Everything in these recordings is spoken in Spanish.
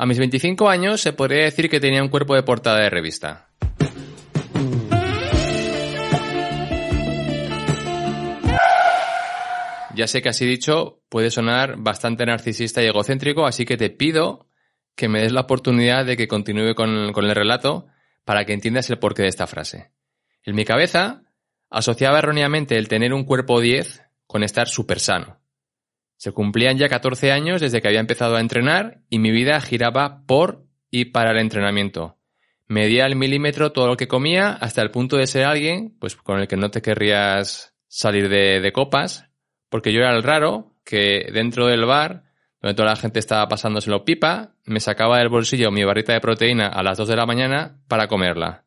A mis 25 años se podría decir que tenía un cuerpo de portada de revista. Ya sé que así dicho puede sonar bastante narcisista y egocéntrico, así que te pido que me des la oportunidad de que continúe con, el relato para que entiendas el porqué de esta frase. En mi cabeza asociaba erróneamente el tener un cuerpo 10 con estar súper sano. Se cumplían ya 14 años desde que había empezado a entrenar y mi vida giraba por y para el entrenamiento. Medía al milímetro todo lo que comía hasta el punto de ser alguien pues con el que no te querrías salir de, de copas porque yo era el raro que dentro del bar, donde toda la gente estaba pasándoselo pipa, me sacaba del bolsillo mi barrita de proteína a las 2 de la mañana para comerla.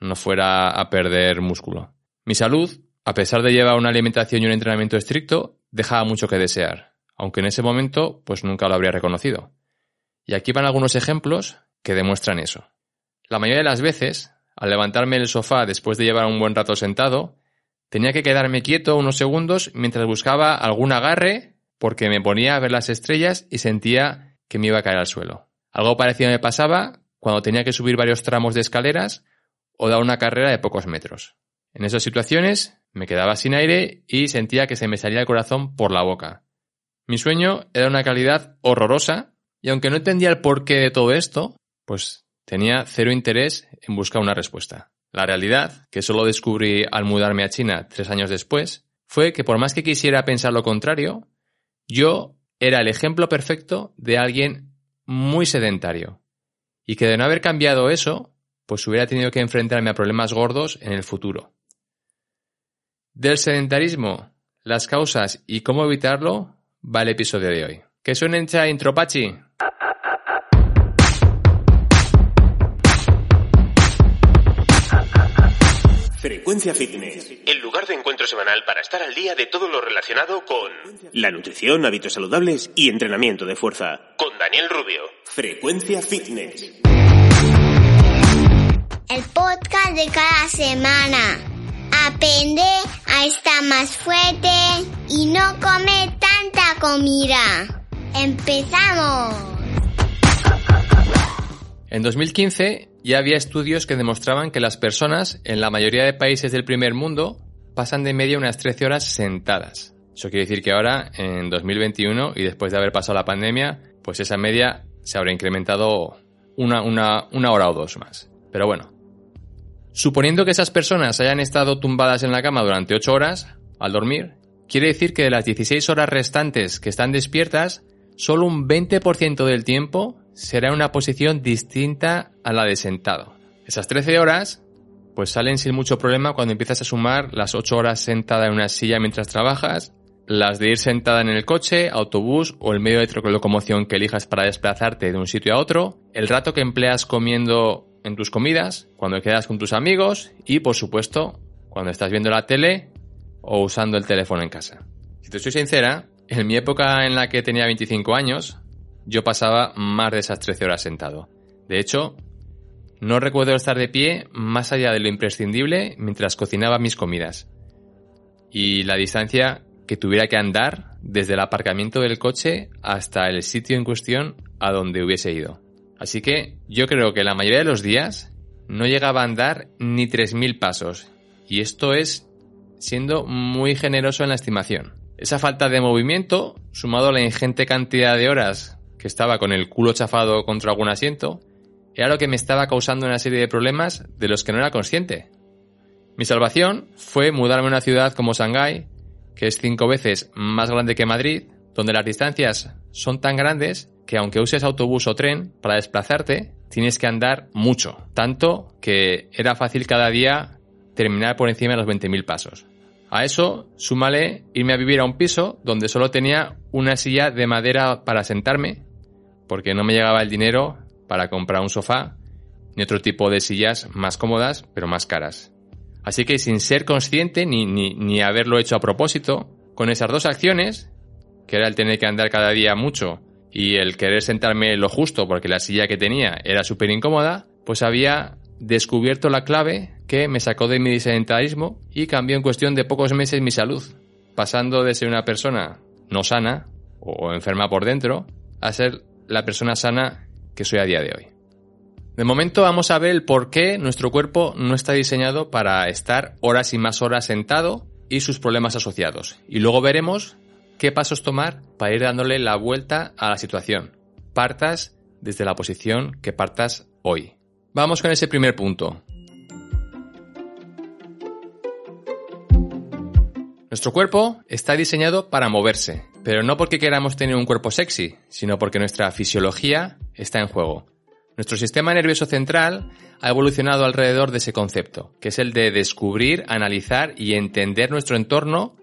No fuera a perder músculo. Mi salud, a pesar de llevar una alimentación y un entrenamiento estricto, dejaba mucho que desear, aunque en ese momento pues nunca lo habría reconocido. Y aquí van algunos ejemplos que demuestran eso. La mayoría de las veces, al levantarme del sofá después de llevar un buen rato sentado, Tenía que quedarme quieto unos segundos mientras buscaba algún agarre porque me ponía a ver las estrellas y sentía que me iba a caer al suelo. Algo parecido me pasaba cuando tenía que subir varios tramos de escaleras o dar una carrera de pocos metros. En esas situaciones me quedaba sin aire y sentía que se me salía el corazón por la boca. Mi sueño era una calidad horrorosa y aunque no entendía el porqué de todo esto, pues tenía cero interés en buscar una respuesta. La realidad, que solo descubrí al mudarme a China tres años después, fue que por más que quisiera pensar lo contrario, yo era el ejemplo perfecto de alguien muy sedentario. Y que de no haber cambiado eso, pues hubiera tenido que enfrentarme a problemas gordos en el futuro. Del sedentarismo, las causas y cómo evitarlo, va el episodio de hoy. ¿Que suenen cha intropachi? Frecuencia Fitness, el lugar de encuentro semanal para estar al día de todo lo relacionado con la nutrición, hábitos saludables y entrenamiento de fuerza. Con Daniel Rubio. Frecuencia Fitness. El podcast de cada semana. Aprende a estar más fuerte y no come tanta comida. ¡Empezamos! En 2015 ya había estudios que demostraban que las personas en la mayoría de países del primer mundo pasan de media unas 13 horas sentadas. Eso quiere decir que ahora, en 2021, y después de haber pasado la pandemia, pues esa media se habrá incrementado una, una hora o dos más. Pero bueno, suponiendo que esas personas hayan estado tumbadas en la cama durante 8 horas al dormir, quiere decir que de las 16 horas restantes que están despiertas, solo un 20% del tiempo será una posición distinta a la de sentado. Esas 13 horas pues salen sin mucho problema cuando empiezas a sumar las 8 horas sentada en una silla mientras trabajas, las de ir sentada en el coche, autobús o el medio de locomoción que elijas para desplazarte de un sitio a otro, el rato que empleas comiendo en tus comidas, cuando quedas con tus amigos y, por supuesto, cuando estás viendo la tele o usando el teléfono en casa. Si te soy sincera, en mi época en la que tenía 25 años, yo pasaba más de esas 13 horas sentado. De hecho, no recuerdo estar de pie más allá de lo imprescindible mientras cocinaba mis comidas. Y la distancia que tuviera que andar desde el aparcamiento del coche hasta el sitio en cuestión a donde hubiese ido. Así que yo creo que la mayoría de los días no llegaba a andar ni 3.000 pasos. Y esto es siendo muy generoso en la estimación. Esa falta de movimiento, sumado a la ingente cantidad de horas que estaba con el culo chafado contra algún asiento, era lo que me estaba causando una serie de problemas de los que no era consciente. Mi salvación fue mudarme a una ciudad como Shanghái, que es cinco veces más grande que Madrid, donde las distancias son tan grandes que aunque uses autobús o tren para desplazarte, tienes que andar mucho, tanto que era fácil cada día terminar por encima de los 20.000 pasos. A eso, súmale irme a vivir a un piso donde solo tenía una silla de madera para sentarme porque no me llegaba el dinero para comprar un sofá ni otro tipo de sillas más cómodas, pero más caras. Así que sin ser consciente ni, ni, haberlo hecho a propósito, con esas dos acciones, que era el tener que andar cada día mucho y el querer sentarme lo justo porque la silla que tenía era súper incómoda, pues había descubierto la clave que me sacó de mi sedentarismo y cambió en cuestión de pocos meses mi salud, pasando de ser una persona no sana o enferma por dentro a ser la persona sana que soy a día de hoy. De momento vamos a ver el por qué nuestro cuerpo no está diseñado para estar horas y más horas sentado y sus problemas asociados. Y luego veremos qué pasos tomar para ir dándole la vuelta a la situación. Partas desde la posición que partas hoy. Vamos con ese primer punto. Nuestro cuerpo está diseñado para moverse, pero no porque queramos tener un cuerpo sexy, sino porque nuestra fisiología está en juego. Nuestro sistema nervioso central ha evolucionado alrededor de ese concepto, que es el de descubrir, analizar y entender nuestro entorno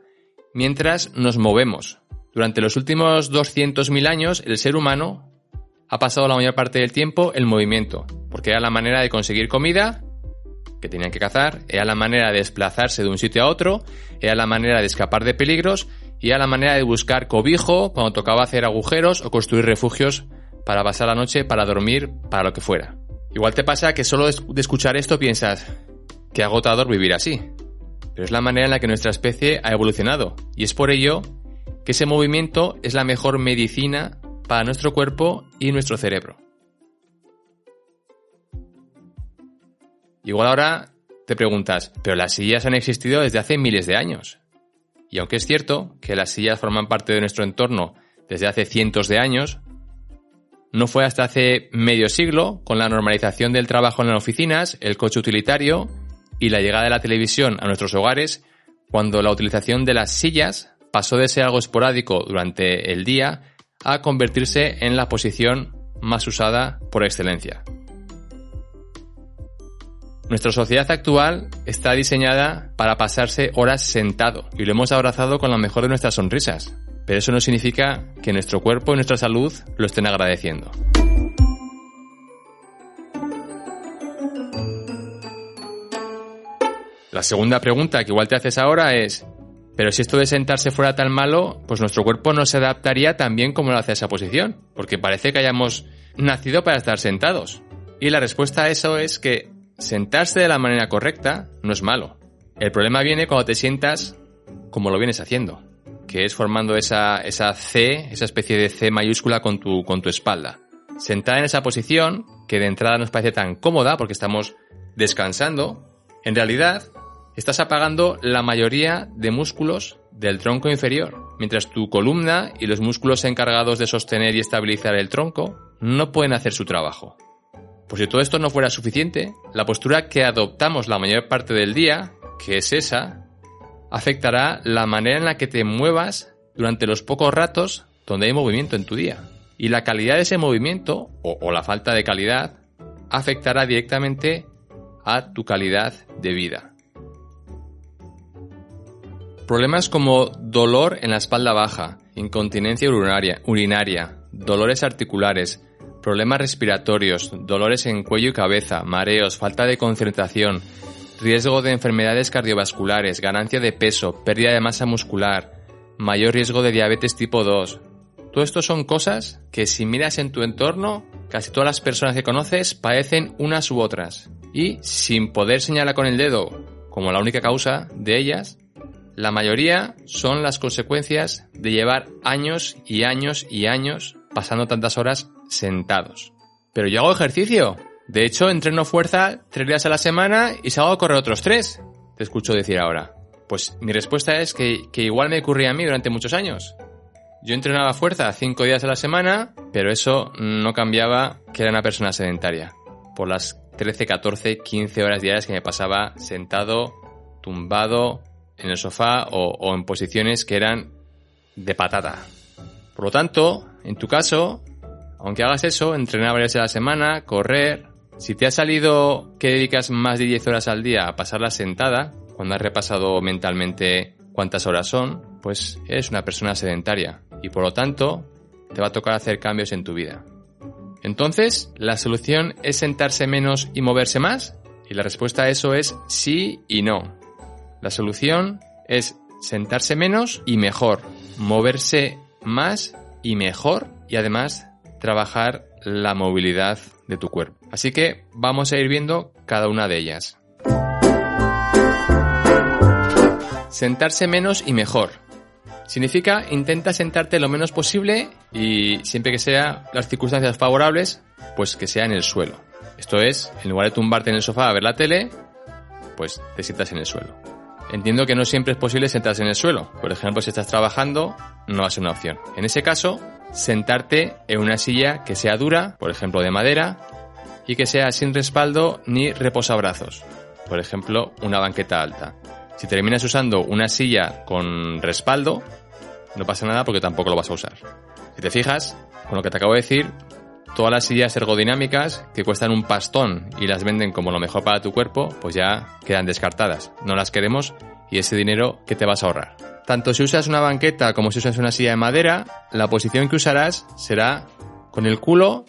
mientras nos movemos. Durante los últimos 200.000 años, el ser humano ha pasado la mayor parte del tiempo en movimiento, porque era la manera de conseguir comida, que tenían que cazar, era la manera de desplazarse de un sitio a otro, era la manera de escapar de peligros y era la manera de buscar cobijo cuando tocaba hacer agujeros o construir refugios para pasar la noche, para dormir, para lo que fuera. Igual te pasa que solo de escuchar esto piensas, qué agotador vivir así. Pero es la manera en la que nuestra especie ha evolucionado. Y es por ello que ese movimiento es la mejor medicina para nuestro cuerpo y nuestro cerebro. Igual ahora te preguntas, pero las sillas han existido desde hace miles de años. Y aunque es cierto que las sillas forman parte de nuestro entorno desde hace cientos de años, no fue hasta hace medio siglo, con la normalización del trabajo en las oficinas, el coche utilitario y la llegada de la televisión a nuestros hogares, cuando la utilización de las sillas pasó de ser algo esporádico durante el día a convertirse en la posición más usada por excelencia. Nuestra sociedad actual está diseñada para pasarse horas sentado y lo hemos abrazado con la mejor de nuestras sonrisas. Pero eso no significa que nuestro cuerpo y nuestra salud lo estén agradeciendo. La segunda pregunta que igual te haces ahora es, pero si esto de sentarse fuera tan malo, pues nuestro cuerpo no se adaptaría tan bien como lo hace esa posición, porque parece que hayamos nacido para estar sentados. Y la respuesta a eso es que sentarse de la manera correcta no es malo. El problema viene cuando te sientas como lo vienes haciendo que es formando esa, esa C, esa especie de C mayúscula con tu, con tu espalda. Sentada en esa posición, que de entrada nos parece tan cómoda porque estamos descansando, en realidad estás apagando la mayoría de músculos del tronco inferior, mientras tu columna y los músculos encargados de sostener y estabilizar el tronco no pueden hacer su trabajo. Por si todo esto no fuera suficiente, la postura que adoptamos la mayor parte del día, que es esa, afectará la manera en la que te muevas durante los pocos ratos donde hay movimiento en tu día. Y la calidad de ese movimiento, o, la falta de calidad, afectará directamente a tu calidad de vida. Problemas como dolor en la espalda baja, incontinencia urinaria, urinaria, dolores articulares, problemas respiratorios, dolores en cuello y cabeza, mareos, falta de concentración, riesgo de enfermedades cardiovasculares, ganancia de peso, pérdida de masa muscular, mayor riesgo de diabetes tipo 2. Todo esto son cosas que si miras en tu entorno, casi todas las personas que conoces padecen unas u otras. Y sin poder señalar con el dedo como la única causa de ellas, la mayoría son las consecuencias de llevar años y años y años pasando tantas horas sentados. Pero yo hago ejercicio. De hecho, entreno fuerza tres días a la semana y salgo a correr otros tres. Te escucho decir ahora. Pues mi respuesta es que, igual me ocurría a mí durante muchos años. Yo entrenaba fuerza cinco días a la semana, pero eso no cambiaba que era una persona sedentaria. Por las 13, 14, 15 horas diarias que me pasaba sentado, tumbado, en el sofá o, o en posiciones que eran de patata. Por lo tanto, en tu caso, aunque hagas eso, entrenar varias veces a la semana, correr, si te ha salido que dedicas más de 10 horas al día a pasarla sentada, cuando has repasado mentalmente cuántas horas son, pues eres una persona sedentaria y por lo tanto te va a tocar hacer cambios en tu vida. Entonces, ¿la solución es sentarse menos y moverse más? Y la respuesta a eso es sí y no. La solución es sentarse menos y mejor, moverse más y mejor y además trabajar la movilidad de tu cuerpo. Así que vamos a ir viendo cada una de ellas. Sentarse menos y mejor. Significa intenta sentarte lo menos posible y siempre que sea las circunstancias favorables, pues que sea en el suelo. Esto es, en lugar de tumbarte en el sofá a ver la tele, pues te sientas en el suelo. Entiendo que no siempre es posible sentarse en el suelo. Por ejemplo, si estás trabajando, no va a ser una opción. En ese caso, sentarte en una silla que sea dura, por ejemplo de madera, y que sea sin respaldo ni reposabrazos. Por ejemplo, una banqueta alta. Si terminas usando una silla con respaldo, no pasa nada porque tampoco lo vas a usar. Si te fijas, con lo que te acabo de decir, todas las sillas ergodinámicas que cuestan un pastón y las venden como lo mejor para tu cuerpo, pues ya quedan descartadas. No las queremos y ese dinero que te vas a ahorrar. Tanto si usas una banqueta como si usas una silla de madera, la posición que usarás será con el culo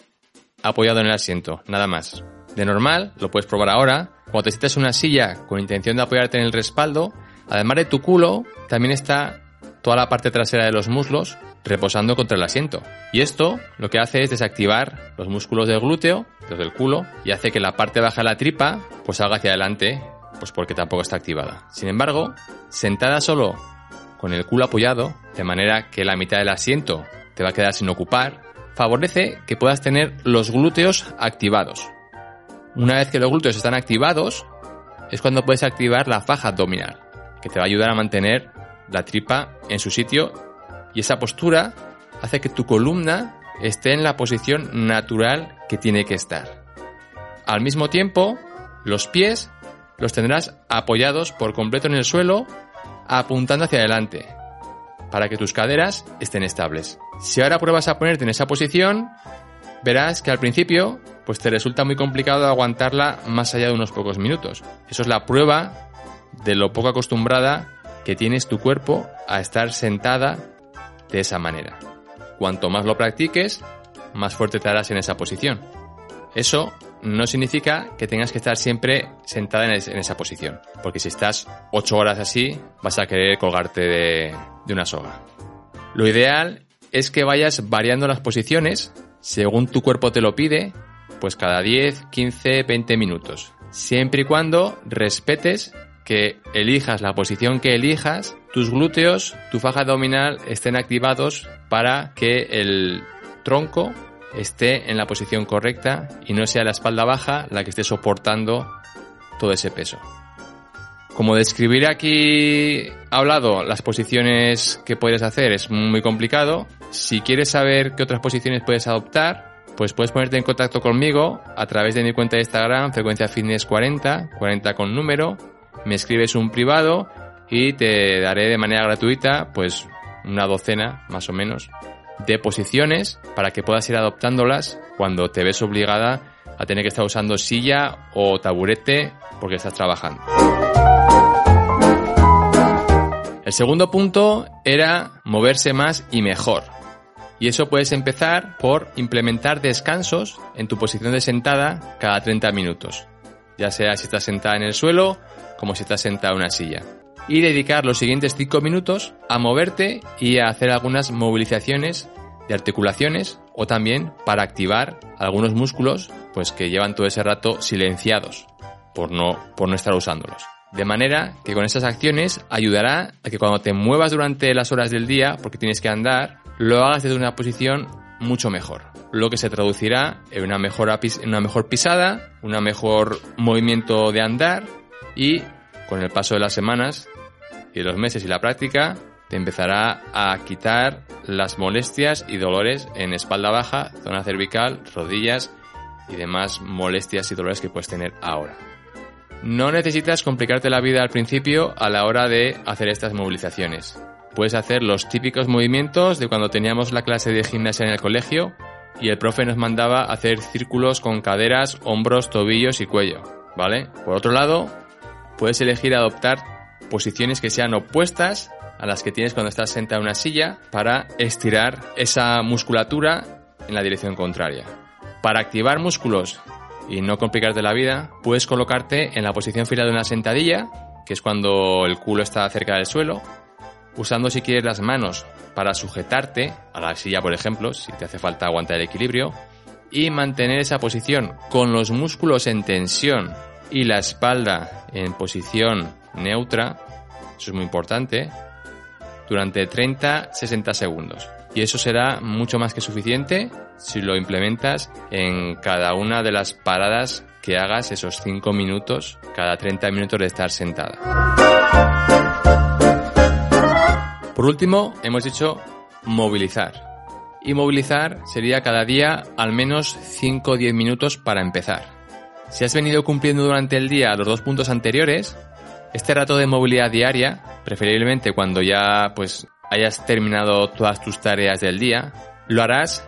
apoyado en el asiento, nada más. De normal, lo puedes probar ahora, cuando te sientas en una silla con intención de apoyarte en el respaldo, además de tu culo, también está toda la parte trasera de los muslos reposando contra el asiento. Y esto lo que hace es desactivar los músculos del glúteo, los del culo, y hace que la parte baja de la tripa pues salga hacia adelante, pues porque tampoco está activada. Sin embargo, sentada solo con el culo apoyado, de manera que la mitad del asiento te va a quedar sin ocupar, favorece que puedas tener los glúteos activados. Una vez que los glúteos están activados, es cuando puedes activar la faja abdominal, que te va a ayudar a mantener la tripa en su sitio y esa postura hace que tu columna esté en la posición natural que tiene que estar. Al mismo tiempo, los pies los tendrás apoyados por completo en el suelo, apuntando hacia adelante, para que tus caderas estén estables. Si ahora pruebas a ponerte en esa posición, verás que al principio pues te resulta muy complicado aguantarla más allá de unos pocos minutos. Eso es la prueba de lo poco acostumbrada que tienes tu cuerpo a estar sentada de esa manera. Cuanto más lo practiques, más fuerte te harás en esa posición. Eso no significa que tengas que estar siempre sentada en, esa posición, porque si estás 8 horas así, vas a querer colgarte de, una soga. Lo ideal es que vayas variando las posiciones según tu cuerpo te lo pide, pues cada 10, 15, 20 minutos. Siempre y cuando respetes que elijas la posición que elijas, tus glúteos, tu faja abdominal estén activados para que el tronco esté en la posición correcta y no sea la espalda baja la que esté soportando todo ese peso. Como describir aquí hablado las posiciones que puedes hacer es muy complicado. Si quieres saber qué otras posiciones puedes adoptar, pues puedes ponerte en contacto conmigo a través de mi cuenta de Instagram, frecuencia fitness 40, 40 con número, me escribes un privado y te daré de manera gratuita pues una docena más o menos de posiciones para que puedas ir adoptándolas cuando te ves obligada a tener que estar usando silla o taburete porque estás trabajando. El segundo punto era moverse más y mejor. Y eso puedes empezar por implementar descansos en tu posición de sentada cada 30 minutos. Ya sea si estás sentada en el suelo como si estás sentado en una silla. Y dedicar los siguientes 5 minutos a moverte y a hacer algunas movilizaciones de articulaciones o también para activar algunos músculos pues que llevan todo ese rato silenciados por no, por no estar usándolos. De manera que con esas acciones ayudará a que cuando te muevas durante las horas del día, porque tienes que andar, lo hagas desde una posición mucho mejor. Lo que se traducirá en una mejor, en una mejor pisada, un mejor movimiento de andar y con el paso de las semanas y de los meses y la práctica, te empezará a quitar las molestias y dolores en espalda baja, zona cervical, rodillas y demás molestias y dolores que puedes tener ahora. No necesitas complicarte la vida al principio a la hora de hacer estas movilizaciones. Puedes hacer los típicos movimientos de cuando teníamos la clase de gimnasia en el colegio y el profe nos mandaba hacer círculos con caderas, hombros, tobillos y cuello, ¿vale? Por otro lado, puedes elegir adoptar posiciones que sean opuestas a las que tienes cuando estás sentado en una silla para estirar esa musculatura en la dirección contraria. Para activar músculos y no complicarte la vida, puedes colocarte en la posición final de una sentadilla, que es cuando el culo está cerca del suelo, usando si quieres las manos para sujetarte a la silla, por ejemplo, si te hace falta aguantar el equilibrio, y mantener esa posición con los músculos en tensión y la espalda en posición neutra, eso es muy importante, durante 30-60 segundos. Y eso será mucho más que suficiente si lo implementas en cada una de las paradas que hagas esos 5 minutos cada 30 minutos de estar sentada. Por último, hemos dicho movilizar. Y movilizar sería cada día al menos 5 o 10 minutos para empezar. Si has venido cumpliendo durante el día los dos puntos anteriores, este rato de movilidad diaria, preferiblemente cuando ya pues hayas terminado todas tus tareas del día, lo harás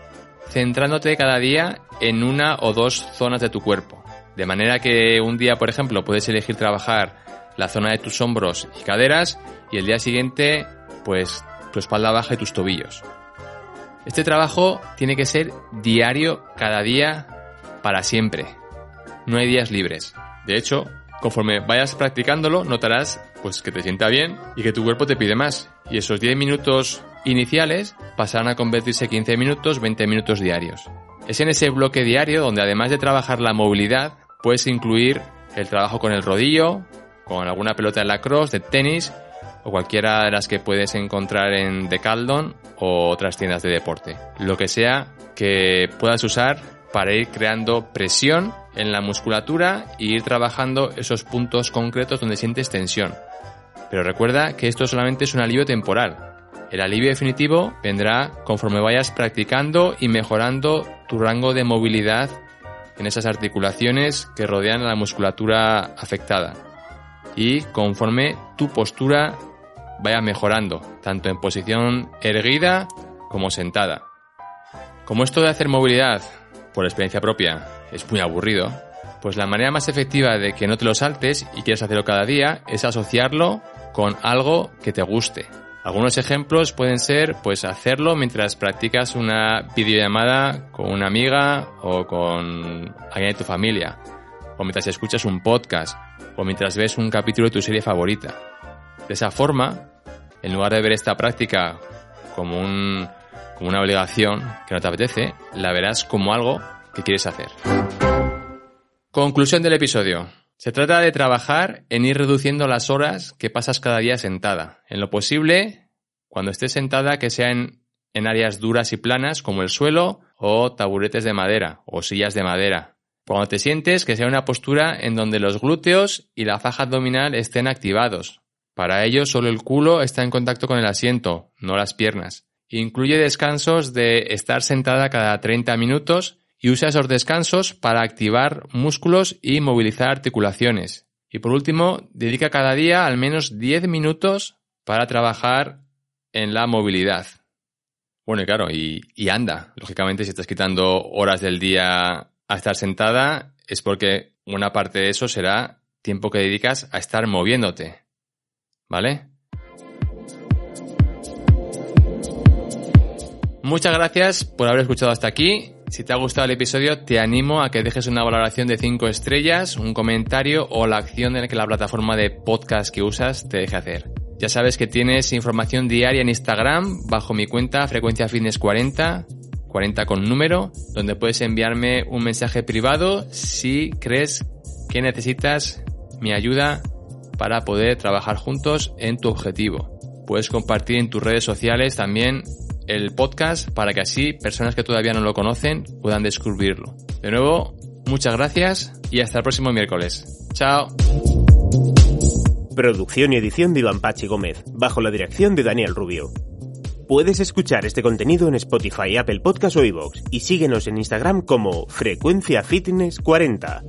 centrándote cada día en una o dos zonas de tu cuerpo. De manera que un día, por ejemplo, puedes elegir trabajar la zona de tus hombros y caderas y el día siguiente, pues tu espalda baja y tus tobillos. Este trabajo tiene que ser diario, cada día, para siempre. No hay días libres. De hecho, Conforme vayas practicándolo, notarás pues que te sienta bien y que tu cuerpo te pide más. Y esos 10 minutos iniciales pasarán a convertirse en 15 minutos, 20 minutos diarios. Es en ese bloque diario donde además de trabajar la movilidad, puedes incluir el trabajo con el rodillo, con alguna pelota de lacrosse, de tenis o cualquiera de las que puedes encontrar en Decathlon o otras tiendas de deporte. Lo que sea que puedas usar para ir creando presión en la musculatura e ir trabajando esos puntos concretos donde sientes tensión. Pero recuerda que esto solamente es un alivio temporal. El alivio definitivo vendrá conforme vayas practicando y mejorando tu rango de movilidad en esas articulaciones que rodean la musculatura afectada. Y conforme tu postura vaya mejorando, tanto en posición erguida como sentada. Como esto de hacer movilidad, por experiencia propia, es muy aburrido, pues la manera más efectiva de que no te lo saltes y quieras hacerlo cada día es asociarlo con algo que te guste. Algunos ejemplos pueden ser pues hacerlo mientras practicas una videollamada con una amiga o con alguien de tu familia, o mientras escuchas un podcast, o mientras ves un capítulo de tu serie favorita. De esa forma, en lugar de ver esta práctica como, un, como una obligación que no te apetece, la verás como algo que quieres hacer. Conclusión del episodio. Se trata de trabajar en ir reduciendo las horas que pasas cada día sentada. En lo posible, cuando estés sentada, que sea en, en áreas duras y planas como el suelo o taburetes de madera o sillas de madera. Cuando te sientes, que sea una postura en donde los glúteos y la faja abdominal estén activados. Para ello, solo el culo está en contacto con el asiento, no las piernas. Incluye descansos de estar sentada cada 30 minutos y usa esos descansos para activar músculos y movilizar articulaciones. Y por último, dedica cada día al menos 10 minutos para trabajar en la movilidad. Bueno, y claro, y, y, anda. Lógicamente, si estás quitando horas del día a estar sentada, es porque una parte de eso será tiempo que dedicas a estar moviéndote. ¿Vale? Muchas gracias por haber escuchado hasta aquí si te ha gustado el episodio, te animo a que dejes una valoración de 5 estrellas, un comentario o la acción en la que la plataforma de podcast que usas te deje hacer. Ya sabes que tienes información diaria en Instagram bajo mi cuenta Frecuencia Fitness 40, 40 con número, donde puedes enviarme un mensaje privado si crees que necesitas mi ayuda para poder trabajar juntos en tu objetivo. Puedes compartir en tus redes sociales también el podcast para que así personas que todavía no lo conocen puedan descubrirlo. De nuevo, muchas gracias y hasta el próximo miércoles. Chao. Producción y edición de Iván Pachi Gómez, bajo la dirección de Daniel Rubio. Puedes escuchar este contenido en Spotify, Apple Podcast o iVoox y síguenos en Instagram como Frecuencia Fitness 40.